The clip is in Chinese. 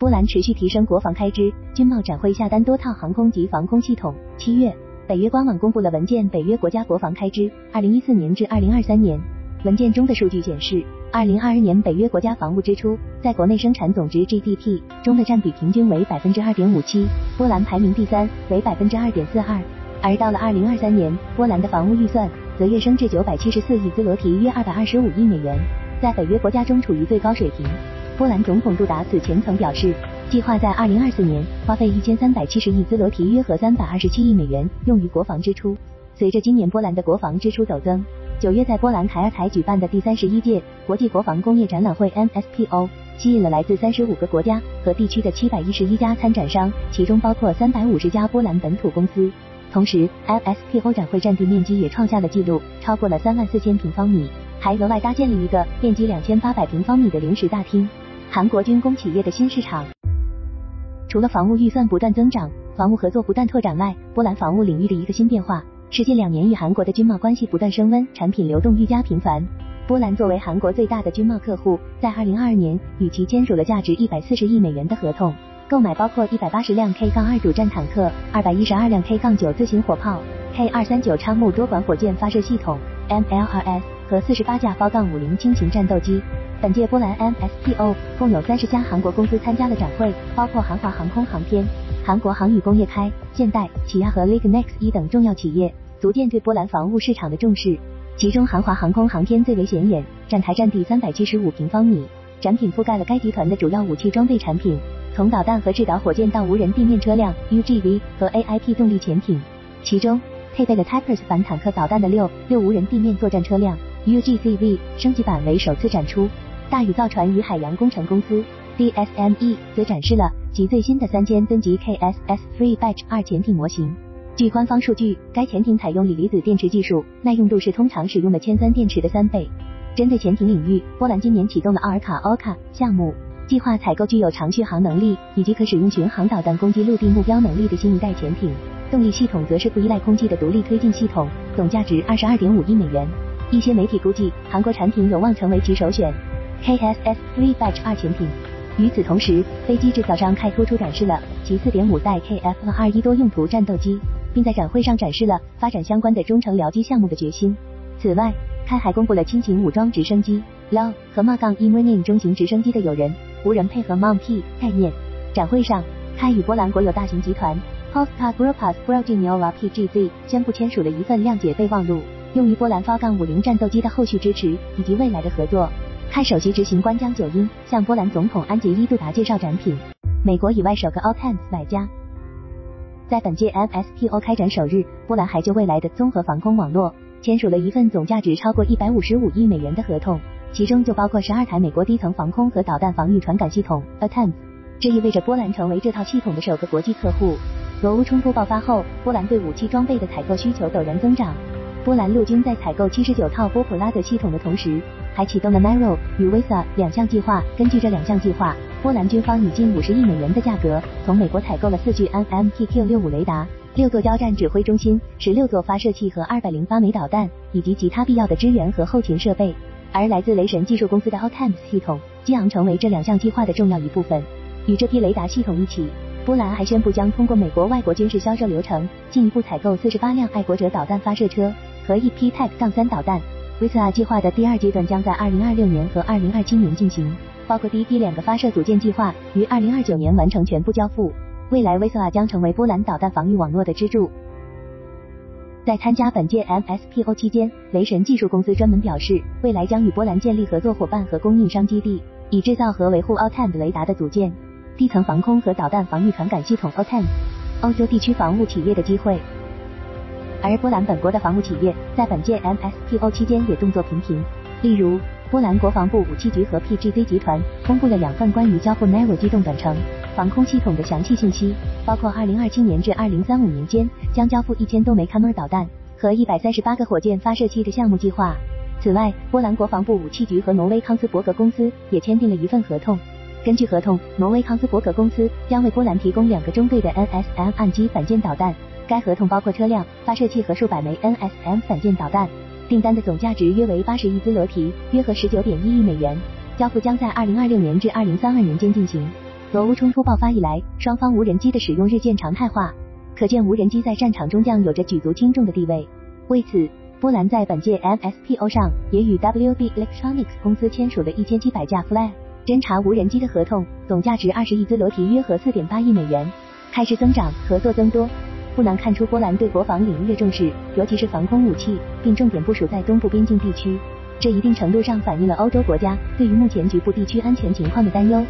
波兰持续提升国防开支，军贸展会下单多套航空及防空系统。七月，北约官网公布了文件，北约国家国防开支，二零一四年至二零二三年。文件中的数据显示，二零二二年北约国家防务支出在国内生产总值 GDP 中的占比平均为百分之二点五七，波兰排名第三，为百分之二点四二。而到了二零二三年，波兰的防务预算则跃升至九百七十四亿兹罗提，约二百二十五亿美元，在北约国家中处于最高水平。波兰总统杜达此前曾表示，计划在二零二四年花费一千三百七十亿兹罗提，约合三百二十七亿美元，用于国防支出。随着今年波兰的国防支出陡增，九月在波兰凯尔采举办的第三十一届国际国防工业展览会 MSPO 吸引了来自三十五个国家和地区的七百一十一家参展商，其中包括三百五十家波兰本土公司。同时，MSPO 展会占地面积也创下了纪录，超过了三万四千平方米，还额外搭建了一个面积两千八百平方米的临时大厅。韩国军工企业的新市场，除了防务预算不断增长、防务合作不断拓展外，波兰防务领域的一个新变化是近两年与韩国的军贸关系不断升温，产品流动愈加频繁。波兰作为韩国最大的军贸客户，在二零二二年与其签署了价值一百四十亿美元的合同，购买包括一百八十辆 K- 杠二主战坦克、二百一十二辆 K- 杠九自行火炮、K 二三九昌木多管火箭发射系统 MLRS 和四十八架 V- 五零轻型战斗机。本届波兰 MSPO 共有三十家韩国公司参加了展会，包括韩华航空航天、韩国航宇工业开、现代、起亚和 Lignex 一等重要企业，逐渐对波兰防务市场的重视。其中韩华航空航天最为显眼，展台占地三百七十五平方米，展品覆盖了该集团的主要武器装备产品，从导弹和制导火箭到无人地面车辆 UGV 和 AIP 动力潜艇。其中配备了 Typers 反坦克导弹的六六无人地面作战车辆 UGCV 升级版为首次展出。大宇造船与海洋工程公司 DSME 则展示了其最新的三千吨级 KSS Free Batch 二潜艇模型。据官方数据，该潜艇采用锂离子电池技术，耐用度是通常使用的铅酸电池的三倍。针对潜艇领域，波兰今年启动了奥尔卡 OKA 项目，计划采购具有长续航能力以及可使用巡航导弹攻击陆地目标能力的新一代潜艇。动力系统则是不依赖空气的独立推进系统，总价值二十二点五亿美元。一些媒体估计，韩国产品有望成为其首选。KSS Three Batch 二潜艇。与此同时，飞机制造商开突出展示了其四点五代 KF 二一多用途战斗机，并在展会上展示了发展相关的中程僚机项目的决心。此外，开还公布了轻型武装直升机 LO 和 m a g a n i m r n i n 中型直升机的有人无人配合 MONP 概念。展会上，开与波兰国有大型集团 Polska Grupa Zbrojeniowa PGZ 宣布签署了一份谅解备忘录，用于波兰发杠五零战斗机的后续支持以及未来的合作。看首席执行官江九英向波兰总统安杰伊杜达介绍展品。美国以外首个 Altans 买家。在本届 MSPO 开展首日，波兰还就未来的综合防空网络签署了一份总价值超过一百五十五亿美元的合同，其中就包括十二台美国低层防空和导弹防御传感系统 Altan。这意味着波兰成为这套系统的首个国际客户。俄乌冲突爆发后，波兰对武器装备的采购需求陡然增长。波兰陆军在采购七十九套波普拉德系统的同时，还启动了 Naro 与 Visa 两项计划。根据这两项计划，波兰军方以近五十亿美元的价格，从美国采购了四具 NMTQ 六五雷达、六座交战指挥中心、十六座发射器和二百零八枚导弹，以及其他必要的支援和后勤设备。而来自雷神技术公司的 Altams 系统，激昂成为这两项计划的重要一部分。与这批雷达系统一起，波兰还宣布将通过美国外国军事销售流程，进一步采购四十八辆爱国者导弹发射车。和一批 Type 杠三，Visa 计划的第二阶段将在二零二六年和二零二七年进行，包括第一批两个发射组件计划于二零二九年完成全部交付。未来 Visa 将成为波兰导弹防御网络的支柱。在参加本届 MSPO 期间，雷神技术公司专门表示，未来将与波兰建立合作伙伴和供应商基地，以制造和维护 Altan 雷达的组件、地层防空和导弹防御传感系统 Altan。欧洲地区防务企业的机会。而波兰本国的防务企业在本届 MSPO 期间也动作频频，例如，波兰国防部武器局和 PGZ 集团公布了两份关于交付 Narrow 机动短程防空系统的详细信息，包括2027年至2035年间将交付一千多枚 Kammer 导弹和一百三十八个火箭发射器的项目计划。此外，波兰国防部武器局和挪威康斯伯格公司也签订了一份合同。根据合同，挪威康斯伯格公司将为波兰提供两个中队的 NSM 岸基反舰导弹。该合同包括车辆、发射器和数百枚 NSM 反舰导弹，订单的总价值约为八十亿兹罗提，约合十九点一亿美元。交付将在二零二六年至二零三二年间进行。俄乌冲突爆发以来，双方无人机的使用日渐常态化，可见无人机在战场中将有着举足轻重的地位。为此，波兰在本届 MSPO 上也与 WB Electronics 公司签署了一千七百架 Fly 侦察无人机的合同，总价值二十亿兹罗提，约合四点八亿美元，开始增长，合作增多。不难看出，波兰对国防领域的重视，尤其是防空武器，并重点部署在东部边境地区。这一定程度上反映了欧洲国家对于目前局部地区安全情况的担忧。